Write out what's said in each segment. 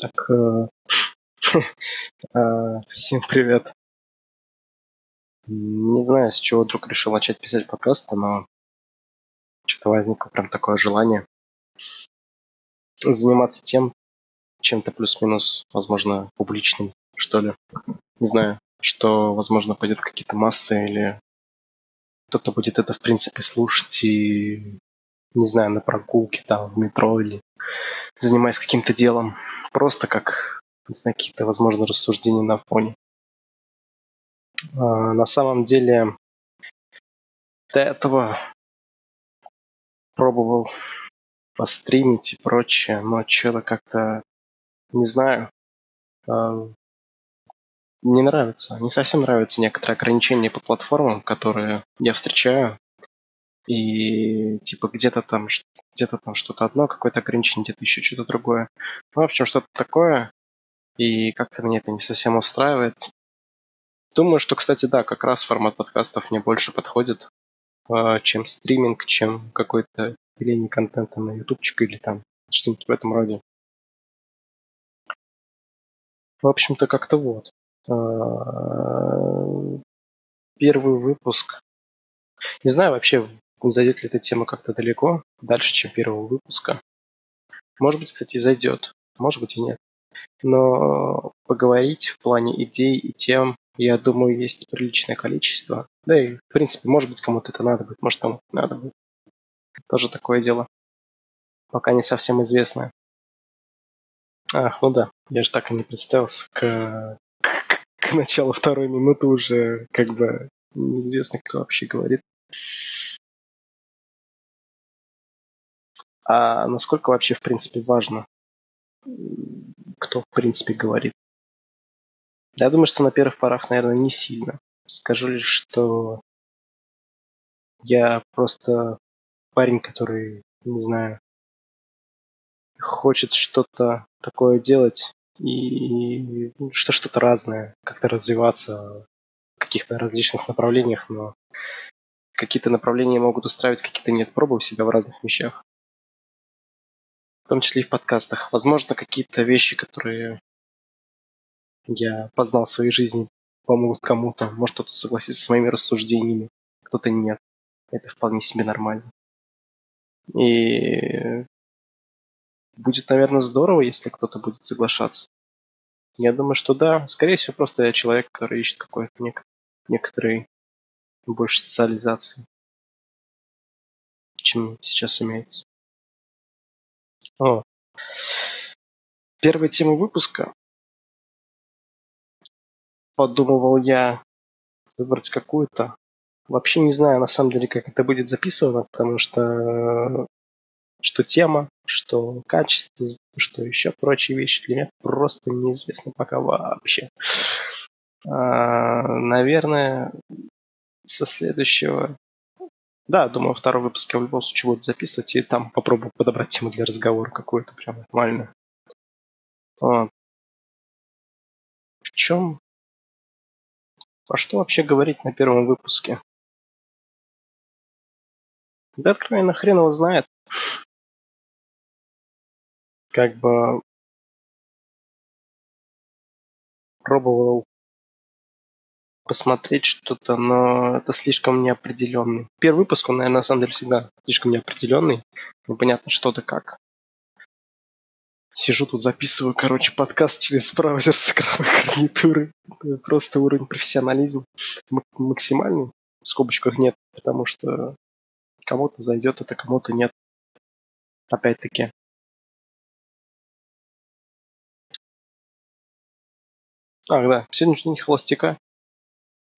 Так, э, э, всем привет. Не знаю, с чего вдруг решил начать писать подкасты, но что-то возникло прям такое желание заниматься тем, чем-то плюс-минус, возможно, публичным, что ли. Не знаю, что, возможно, пойдет какие-то массы или кто-то будет это, в принципе, слушать и, не знаю, на прогулке там, в метро или занимаясь каким-то делом. Просто как, не знаю, какие-то, возможно, рассуждения на фоне. А, на самом деле, до этого пробовал постримить и прочее, но что-то как-то, не знаю, а, не нравится. Не совсем нравятся некоторые ограничения по платформам, которые я встречаю. И типа где-то там где-то там что-то одно, какое-то ограничение, где-то еще что-то другое. Ну, в общем, что-то такое. И как-то меня это не совсем устраивает. Думаю, что, кстати, да, как раз формат подкастов мне больше подходит, э, чем стриминг, чем какой-то деление контента на ютубчик или там что-нибудь в этом роде. В общем-то, как-то вот. Э, первый выпуск. Не знаю вообще, зайдет ли эта тема как-то далеко, дальше, чем первого выпуска. Может быть, кстати, зайдет, может быть и нет. Но поговорить в плане идей и тем, я думаю, есть приличное количество. Да и, в принципе, может быть, кому-то это надо будет, может, кому-то надо будет. Тоже такое дело. Пока не совсем известное. Ах, ну да, я же так и не представился. К, к, к началу второй минуты уже как бы неизвестно, кто вообще говорит. А насколько вообще, в принципе, важно, кто, в принципе, говорит? Я думаю, что на первых порах, наверное, не сильно. Скажу лишь, что я просто парень, который, не знаю, хочет что-то такое делать и что что-то разное, как-то развиваться в каких-то различных направлениях, но какие-то направления могут устраивать, какие-то нет. Пробую себя в разных вещах в том числе и в подкастах. Возможно, какие-то вещи, которые я познал в своей жизни, помогут кому-то. Может, кто-то согласится с моими рассуждениями, кто-то нет. Это вполне себе нормально. И будет, наверное, здорово, если кто-то будет соглашаться. Я думаю, что да. Скорее всего, просто я человек, который ищет какой-то нек- некоторый больше социализации, чем сейчас имеется. О. Первая тема выпуска. Подумывал я выбрать какую-то. Вообще не знаю, на самом деле, как это будет записано, потому что что тема, что качество, что еще прочие вещи для меня просто неизвестно пока вообще. А, наверное, со следующего да, думаю, второй выпуск я в любом случае буду записывать, и там попробую подобрать тему для разговора какую-то прям нормальную. А. В чем? А что вообще говорить на первом выпуске? Да откровенно хрен его знает. Как бы пробовал посмотреть что-то, но это слишком неопределенный. Первый выпуск, он, наверное, на самом деле всегда слишком неопределенный. Непонятно что да как. Сижу тут, записываю, короче, подкаст через браузер с экрановой гарнитуры. Просто уровень профессионализма максимальный. В скобочках нет, потому что кому-то зайдет это, кому-то нет. Опять-таки. Ах, да, сегодня не холостяка.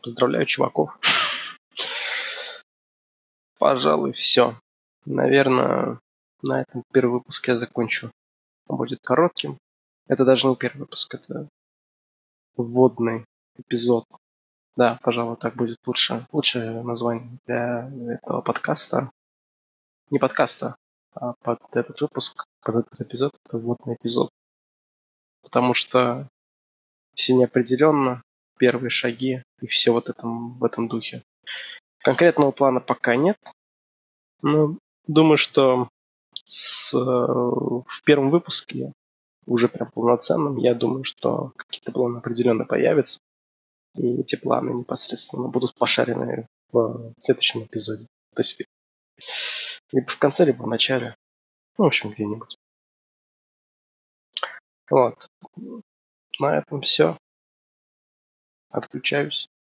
Поздравляю, чуваков. Пожалуй, все. Наверное, на этом первый выпуск я закончу. Он будет коротким. Это даже не первый выпуск, это вводный эпизод. Да, пожалуй, так будет лучше. Лучшее название для этого подкаста. Не подкаста, а под этот выпуск, под этот эпизод, это вводный эпизод. Потому что все неопределенно, первые шаги и все вот этом, в этом духе. Конкретного плана пока нет. Но думаю, что с, в первом выпуске уже прям полноценным, я думаю, что какие-то планы определенно появятся. И эти планы непосредственно будут пошарены в следующем эпизоде. То есть либо в конце, либо в начале. Ну, в общем, где-нибудь. Вот. На этом все. Отключаюсь.